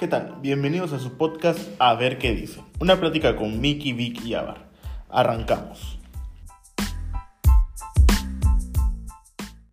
¿Qué tal? Bienvenidos a su podcast A ver qué dice. Una plática con Mickey, Vic y Avar. Arrancamos.